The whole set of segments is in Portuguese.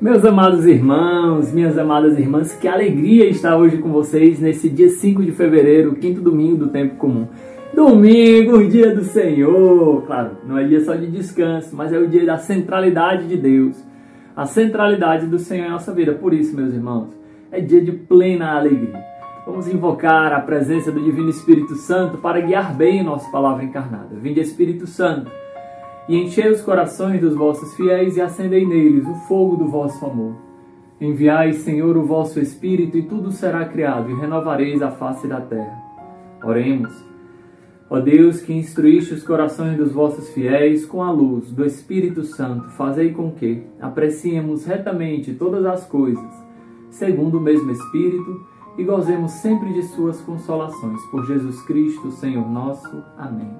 Meus amados irmãos, minhas amadas irmãs, que alegria estar hoje com vocês nesse dia 5 de fevereiro, quinto domingo do tempo comum. Domingo, dia do Senhor. Claro, não é dia só de descanso, mas é o dia da centralidade de Deus. A centralidade do Senhor em nossa vida. Por isso, meus irmãos, é dia de plena alegria. Vamos invocar a presença do Divino Espírito Santo para guiar bem a nossa palavra encarnada. Vinde Espírito Santo e enchei os corações dos vossos fiéis e acendei neles o fogo do vosso amor. Enviai, Senhor, o vosso Espírito, e tudo será criado, e renovareis a face da terra. Oremos. Ó Deus, que instruíste os corações dos vossos fiéis com a luz do Espírito Santo, fazei com que apreciemos retamente todas as coisas, segundo o mesmo Espírito, e gozemos sempre de suas consolações. Por Jesus Cristo, Senhor nosso. Amém.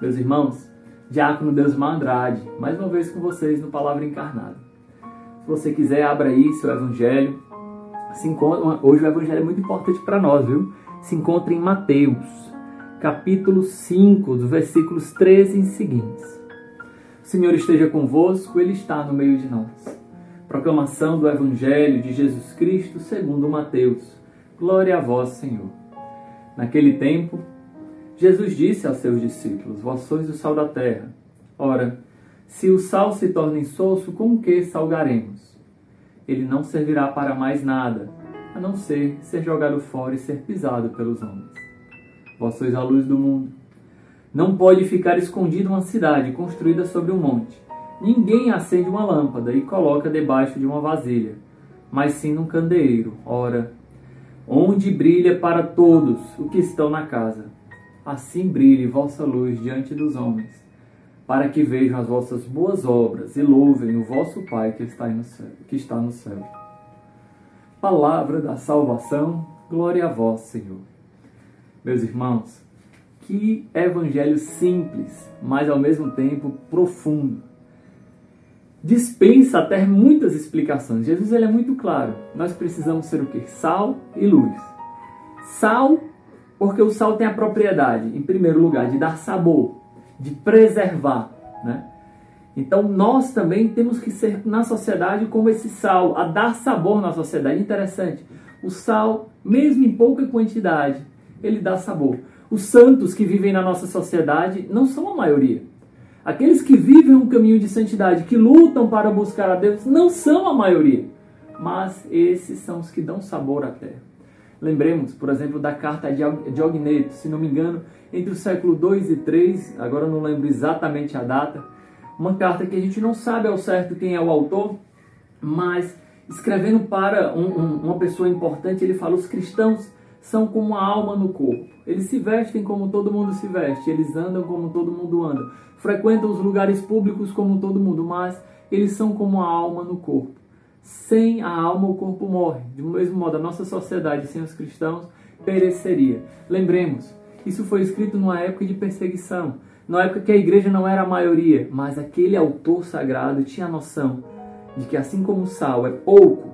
Meus irmãos, Diácono Deusmar Andrade, mais uma vez com vocês no Palavra Encarnada. Se você quiser, abra aí seu Evangelho. Se encontra, hoje o Evangelho é muito importante para nós, viu? Se encontra em Mateus, capítulo 5, dos versículos 13 em seguintes. O Senhor esteja convosco, Ele está no meio de nós. Proclamação do Evangelho de Jesus Cristo segundo Mateus. Glória a vós, Senhor. Naquele tempo, Jesus disse aos seus discípulos: Vós sois o sal da terra. Ora, se o sal se torna insosso, com que salgaremos? Ele não servirá para mais nada, a não ser ser jogado fora e ser pisado pelos homens. Vós sois a luz do mundo. Não pode ficar escondida uma cidade construída sobre um monte. Ninguém acende uma lâmpada e coloca debaixo de uma vasilha, mas sim num candeeiro. Ora, onde brilha para todos o que estão na casa assim brilhe vossa luz diante dos homens, para que vejam as vossas boas obras e louvem o vosso Pai que está no céu. Que está no céu. Palavra da salvação, glória a vós, Senhor. Meus irmãos, que evangelho simples, mas ao mesmo tempo profundo. Dispensa até muitas explicações. Jesus ele é muito claro. Nós precisamos ser o que? Sal e luz. Sal porque o sal tem a propriedade, em primeiro lugar, de dar sabor, de preservar, né? Então nós também temos que ser na sociedade como esse sal, a dar sabor na sociedade. Interessante. O sal, mesmo em pouca quantidade, ele dá sabor. Os santos que vivem na nossa sociedade não são a maioria. Aqueles que vivem um caminho de santidade, que lutam para buscar a Deus, não são a maioria. Mas esses são os que dão sabor à terra. Lembremos, por exemplo, da carta de Ogneto, se não me engano, entre o século 2 e 3, agora não lembro exatamente a data, uma carta que a gente não sabe ao certo quem é o autor, mas escrevendo para um, um, uma pessoa importante, ele fala: os cristãos são como a alma no corpo. Eles se vestem como todo mundo se veste, eles andam como todo mundo anda, frequentam os lugares públicos como todo mundo, mas eles são como a alma no corpo. Sem a alma, o corpo morre. Do mesmo modo, a nossa sociedade sem os cristãos pereceria. Lembremos, isso foi escrito numa época de perseguição, numa época que a igreja não era a maioria, mas aquele autor sagrado tinha a noção de que assim como o sal é pouco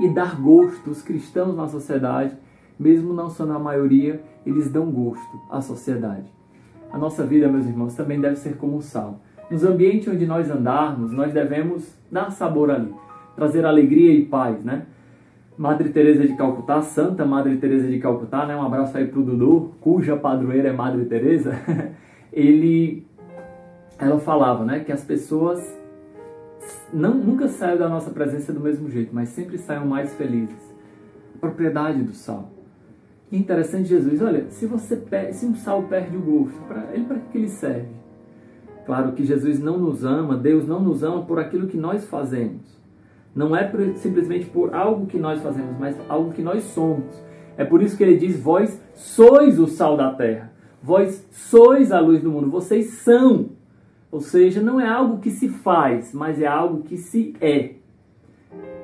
e dar gosto os cristãos na sociedade, mesmo não sendo a maioria, eles dão gosto à sociedade. A nossa vida, meus irmãos, também deve ser como o sal. Nos ambientes onde nós andarmos, nós devemos dar sabor ali trazer alegria e paz, né? Madre Teresa de Calcutá, Santa Madre Teresa de Calcutá, né? Um abraço aí pro Dudu, cuja padroeira é Madre Teresa. Ele ela falava, né, que as pessoas não nunca saem da nossa presença do mesmo jeito, mas sempre saem mais felizes. A propriedade do sal. Interessante Jesus, olha, se você se um sal perde o gosto, para ele para que ele serve? Claro que Jesus não nos ama, Deus não nos ama por aquilo que nós fazemos. Não é simplesmente por algo que nós fazemos, mas algo que nós somos. É por isso que ele diz: Vós sois o sal da terra. Vós sois a luz do mundo. Vocês são. Ou seja, não é algo que se faz, mas é algo que se é.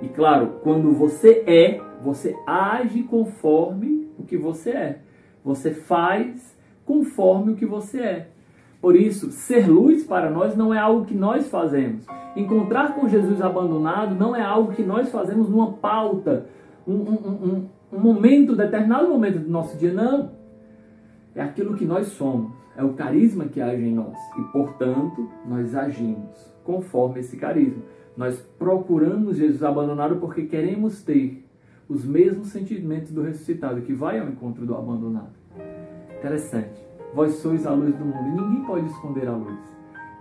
E claro, quando você é, você age conforme o que você é. Você faz conforme o que você é. Por isso, ser luz para nós não é algo que nós fazemos. Encontrar com Jesus abandonado não é algo que nós fazemos numa pauta, um, um, um, um momento, determinado momento do nosso dia. Não. É aquilo que nós somos. É o carisma que age em nós. E, portanto, nós agimos conforme esse carisma. Nós procuramos Jesus abandonado porque queremos ter os mesmos sentimentos do ressuscitado, que vai ao encontro do abandonado. Interessante. Vós sois a luz do mundo e ninguém pode esconder a luz.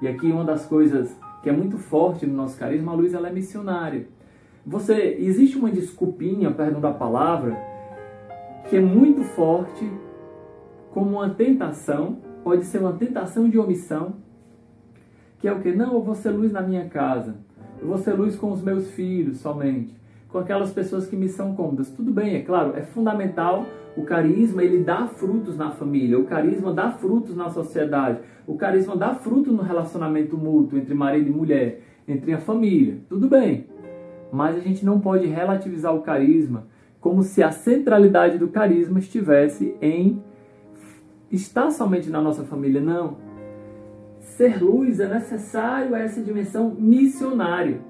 E aqui uma das coisas que é muito forte no nosso carisma, a luz ela é missionária. Você existe uma desculpinha, perdão da palavra, que é muito forte como uma tentação, pode ser uma tentação de omissão, que é o que? Não, eu vou ser luz na minha casa, eu vou ser luz com os meus filhos somente, com aquelas pessoas que me são cômodas. Tudo bem, é claro, é fundamental o carisma, ele dá frutos na família, o carisma dá frutos na sociedade, o carisma dá fruto no relacionamento mútuo entre marido e mulher, entre a família. Tudo bem. Mas a gente não pode relativizar o carisma como se a centralidade do carisma estivesse em estar somente na nossa família. Não. Ser luz é necessário a essa dimensão missionária.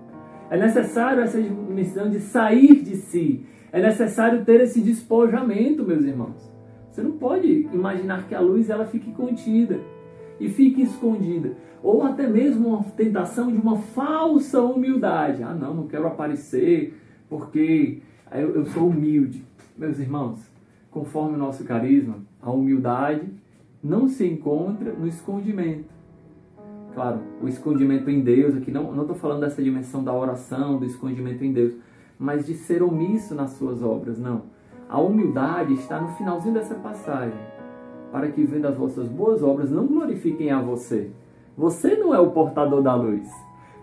É necessário essa dimensão de sair de si. É necessário ter esse despojamento, meus irmãos. Você não pode imaginar que a luz ela fique contida e fique escondida. Ou até mesmo uma tentação de uma falsa humildade. Ah, não, não quero aparecer porque eu, eu sou humilde. Meus irmãos, conforme o nosso carisma, a humildade não se encontra no escondimento. Claro, o escondimento em Deus, aqui não estou falando dessa dimensão da oração, do escondimento em Deus, mas de ser omisso nas suas obras, não. A humildade está no finalzinho dessa passagem, para que vendo as vossas boas obras não glorifiquem a você. Você não é o portador da luz.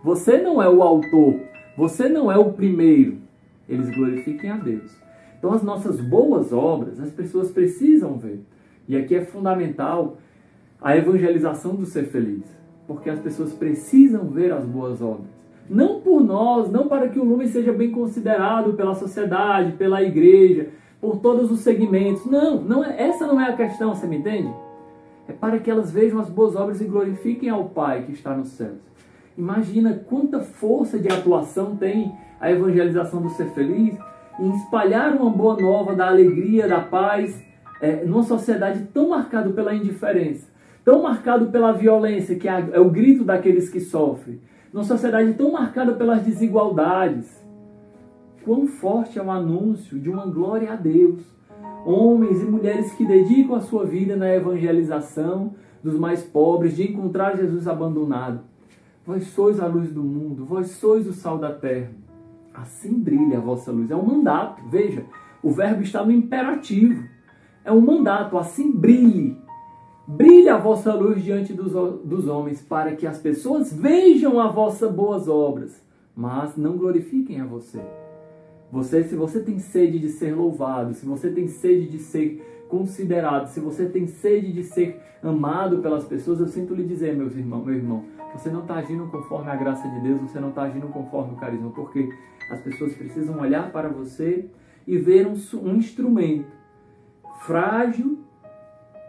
Você não é o autor. Você não é o primeiro. Eles glorifiquem a Deus. Então, as nossas boas obras, as pessoas precisam ver. E aqui é fundamental a evangelização do ser feliz, porque as pessoas precisam ver as boas obras. Não por nós, não para que o lume seja bem considerado pela sociedade, pela igreja, por todos os segmentos. Não, não é, essa não é a questão, você me entende? É para que elas vejam as boas obras e glorifiquem ao Pai que está nos céus. Imagina quanta força de atuação tem a evangelização do ser feliz em espalhar uma boa nova da alegria, da paz, é, numa sociedade tão marcada pela indiferença, tão marcado pela violência, que é, é o grito daqueles que sofrem, numa sociedade tão marcada pelas desigualdades. Quão forte é o anúncio de uma glória a Deus. Homens e mulheres que dedicam a sua vida na evangelização dos mais pobres, de encontrar Jesus abandonado. Vós sois a luz do mundo, vós sois o sal da terra. Assim brilha a vossa luz. É um mandato, veja, o verbo está no imperativo. É um mandato, assim brilhe. Brilhe a vossa luz diante dos, dos homens, para que as pessoas vejam as vossas boas obras, mas não glorifiquem a você. Você, se você tem sede de ser louvado, se você tem sede de ser considerado, se você tem sede de ser amado pelas pessoas, eu sinto lhe dizer, meus irmãos, meu irmão, você não está agindo conforme a graça de Deus, você não está agindo conforme o carisma, porque as pessoas precisam olhar para você e ver um, um instrumento frágil,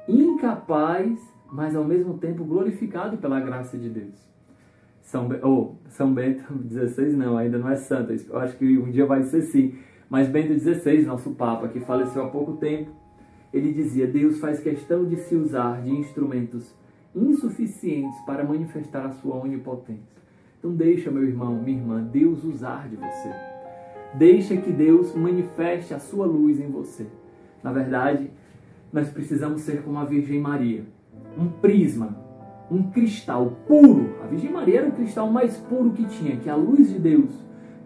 incapaz, mas ao mesmo tempo glorificado pela graça de Deus. São, oh, São Bento XVI não, ainda não é santo, eu acho que um dia vai ser sim. Mas Bento XVI, nosso Papa, que faleceu há pouco tempo, ele dizia: Deus faz questão de se usar de instrumentos insuficientes para manifestar a sua onipotência. Então deixa, meu irmão, minha irmã, Deus usar de você. Deixa que Deus manifeste a sua luz em você. Na verdade, nós precisamos ser como a Virgem Maria, um prisma, um cristal puro. A Virgem Maria era o cristal mais puro que tinha, que a luz de Deus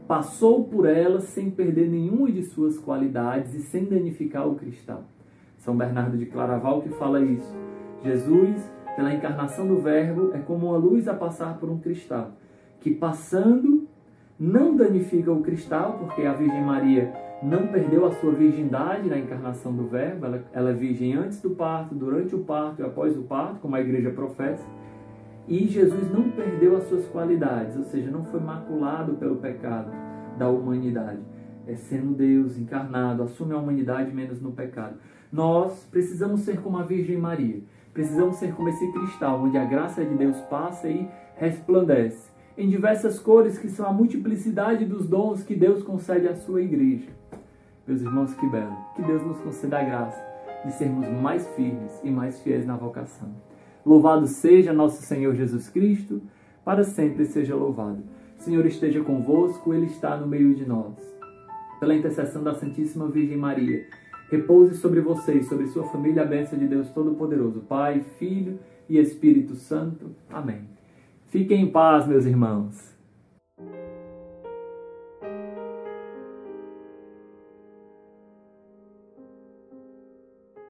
passou por ela sem perder nenhuma de suas qualidades e sem danificar o cristal. São Bernardo de Claraval que fala isso. Jesus, pela encarnação do Verbo, é como uma luz a passar por um cristal, que passando não danifica o cristal, porque a Virgem Maria não perdeu a sua virgindade na encarnação do Verbo, ela, ela é virgem antes do parto, durante o parto e após o parto, como a igreja professa. E Jesus não perdeu as suas qualidades, ou seja, não foi maculado pelo pecado da humanidade. É sendo Deus encarnado, assume a humanidade menos no pecado. Nós precisamos ser como a Virgem Maria. Precisamos ser como esse cristal, onde a graça de Deus passa e resplandece. Em diversas cores, que são a multiplicidade dos dons que Deus concede à sua igreja. Meus irmãos, que belo. Que Deus nos conceda a graça de sermos mais firmes e mais fiéis na vocação. Louvado seja nosso Senhor Jesus Cristo, para sempre seja louvado. Senhor esteja convosco, Ele está no meio de nós. Pela intercessão da Santíssima Virgem Maria, repouse sobre vocês, sobre sua família, a bênção de Deus Todo-Poderoso, Pai, Filho e Espírito Santo. Amém. Fiquem em paz, meus irmãos.